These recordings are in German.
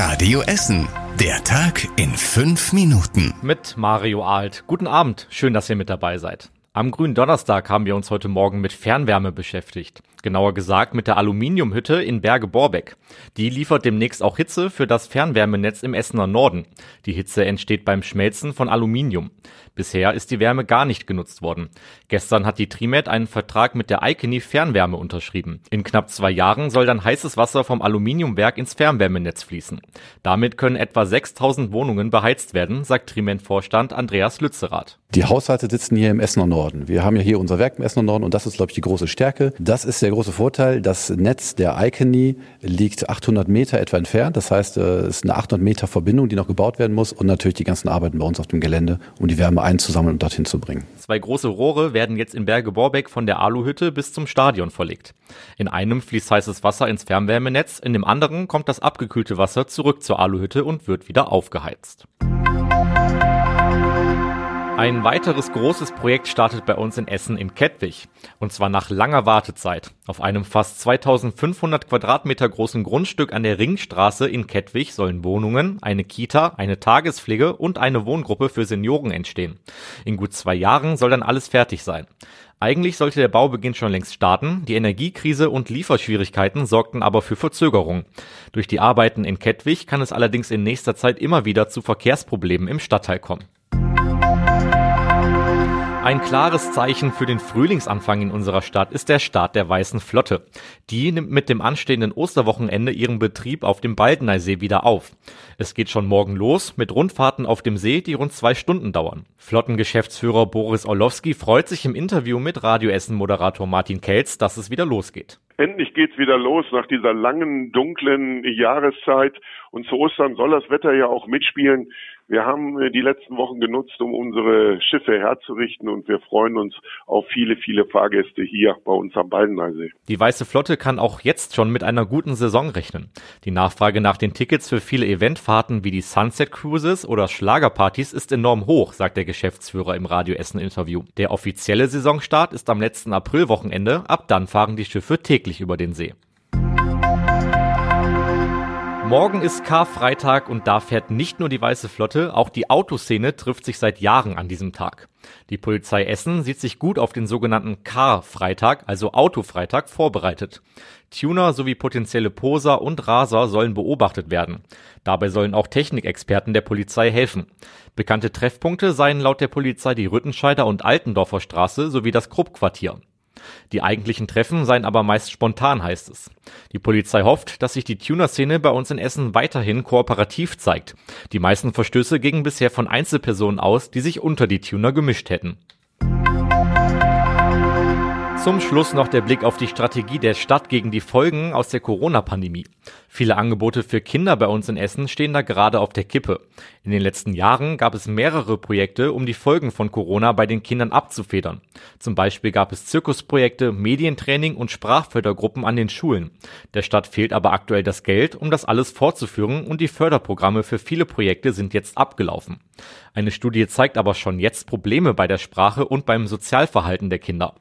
Radio Essen. Der Tag in fünf Minuten. Mit Mario Alt. Guten Abend. Schön, dass ihr mit dabei seid. Am grünen Donnerstag haben wir uns heute Morgen mit Fernwärme beschäftigt. Genauer gesagt mit der Aluminiumhütte in Berge-Borbeck. Die liefert demnächst auch Hitze für das Fernwärmenetz im Essener Norden. Die Hitze entsteht beim Schmelzen von Aluminium. Bisher ist die Wärme gar nicht genutzt worden. Gestern hat die Trimet einen Vertrag mit der Icony Fernwärme unterschrieben. In knapp zwei Jahren soll dann heißes Wasser vom Aluminiumwerk ins Fernwärmenetz fließen. Damit können etwa 6000 Wohnungen beheizt werden, sagt Trimet-Vorstand Andreas Lützerath. Die Haushalte sitzen hier im Essener Norden. Wir haben ja hier unser Werk im Essener Norden und das ist, glaube ich, die große Stärke. Das ist der große Vorteil. Das Netz der Icony liegt 800 Meter etwa entfernt. Das heißt, äh, es ist eine 800 Meter Verbindung, die noch gebaut werden muss und natürlich die ganzen Arbeiten bei uns auf dem Gelände, um die Wärme einzusammeln und dorthin zu bringen. Zwei große Rohre werden jetzt in Berge-Borbeck von der Aluhütte bis zum Stadion verlegt. In einem fließt heißes Wasser ins Fernwärmenetz, in dem anderen kommt das abgekühlte Wasser zurück zur Aluhütte und wird wieder aufgeheizt. Ein weiteres großes Projekt startet bei uns in Essen in Kettwig. Und zwar nach langer Wartezeit. Auf einem fast 2500 Quadratmeter großen Grundstück an der Ringstraße in Kettwig sollen Wohnungen, eine Kita, eine Tagespflege und eine Wohngruppe für Senioren entstehen. In gut zwei Jahren soll dann alles fertig sein. Eigentlich sollte der Baubeginn schon längst starten, die Energiekrise und Lieferschwierigkeiten sorgten aber für Verzögerung. Durch die Arbeiten in Kettwig kann es allerdings in nächster Zeit immer wieder zu Verkehrsproblemen im Stadtteil kommen. Ein klares Zeichen für den Frühlingsanfang in unserer Stadt ist der Start der Weißen Flotte. Die nimmt mit dem anstehenden Osterwochenende ihren Betrieb auf dem Baldeneysee wieder auf. Es geht schon morgen los mit Rundfahrten auf dem See, die rund zwei Stunden dauern. Flottengeschäftsführer Boris Orlowski freut sich im Interview mit Radio Essen Moderator Martin Kelz, dass es wieder losgeht. Endlich geht's wieder los nach dieser langen, dunklen Jahreszeit. Und zu Ostern soll das Wetter ja auch mitspielen. Wir haben äh, die letzten Wochen genutzt, um unsere Schiffe herzurichten und wir freuen uns auf viele, viele Fahrgäste hier bei uns am Baldeneysee. Die Weiße Flotte kann auch jetzt schon mit einer guten Saison rechnen. Die Nachfrage nach den Tickets für viele Eventfahrten wie die Sunset Cruises oder Schlagerpartys ist enorm hoch, sagt der Geschäftsführer im Radio Essen Interview. Der offizielle Saisonstart ist am letzten Aprilwochenende. Ab dann fahren die Schiffe täglich über den See. Morgen ist Karfreitag und da fährt nicht nur die Weiße Flotte, auch die Autoszene trifft sich seit Jahren an diesem Tag. Die Polizei Essen sieht sich gut auf den sogenannten Karfreitag, also Autofreitag, vorbereitet. Tuner sowie potenzielle Poser und Raser sollen beobachtet werden. Dabei sollen auch Technikexperten der Polizei helfen. Bekannte Treffpunkte seien laut der Polizei die Rüttenscheider und Altendorfer Straße sowie das Kruppquartier. Die eigentlichen Treffen seien aber meist spontan, heißt es. Die Polizei hofft, dass sich die Tuner-Szene bei uns in Essen weiterhin kooperativ zeigt. Die meisten Verstöße gingen bisher von Einzelpersonen aus, die sich unter die Tuner gemischt hätten. Zum Schluss noch der Blick auf die Strategie der Stadt gegen die Folgen aus der Corona-Pandemie. Viele Angebote für Kinder bei uns in Essen stehen da gerade auf der Kippe. In den letzten Jahren gab es mehrere Projekte, um die Folgen von Corona bei den Kindern abzufedern. Zum Beispiel gab es Zirkusprojekte, Medientraining und Sprachfördergruppen an den Schulen. Der Stadt fehlt aber aktuell das Geld, um das alles fortzuführen und die Förderprogramme für viele Projekte sind jetzt abgelaufen. Eine Studie zeigt aber schon jetzt Probleme bei der Sprache und beim Sozialverhalten der Kinder.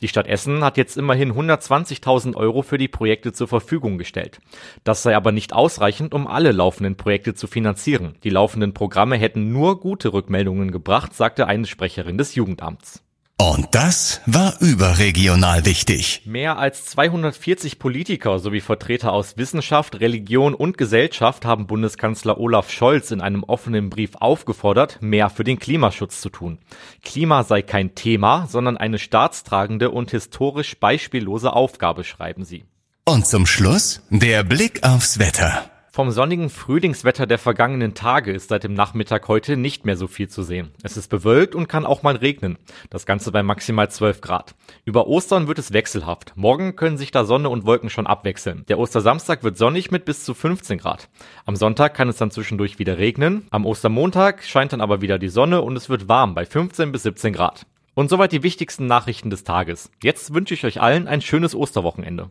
Die Stadt Essen hat jetzt immerhin 120.000 Euro für die Projekte zur Verfügung gestellt. Das sei aber nicht ausreichend, um alle laufenden Projekte zu finanzieren. Die laufenden Programme hätten nur gute Rückmeldungen gebracht, sagte eine Sprecherin des Jugendamts. Und das war überregional wichtig. Mehr als 240 Politiker sowie Vertreter aus Wissenschaft, Religion und Gesellschaft haben Bundeskanzler Olaf Scholz in einem offenen Brief aufgefordert, mehr für den Klimaschutz zu tun. Klima sei kein Thema, sondern eine staatstragende und historisch beispiellose Aufgabe, schreiben sie. Und zum Schluss der Blick aufs Wetter. Vom sonnigen Frühlingswetter der vergangenen Tage ist seit dem Nachmittag heute nicht mehr so viel zu sehen. Es ist bewölkt und kann auch mal regnen. Das Ganze bei maximal 12 Grad. Über Ostern wird es wechselhaft. Morgen können sich da Sonne und Wolken schon abwechseln. Der Ostersamstag wird sonnig mit bis zu 15 Grad. Am Sonntag kann es dann zwischendurch wieder regnen. Am Ostermontag scheint dann aber wieder die Sonne und es wird warm bei 15 bis 17 Grad. Und soweit die wichtigsten Nachrichten des Tages. Jetzt wünsche ich euch allen ein schönes Osterwochenende.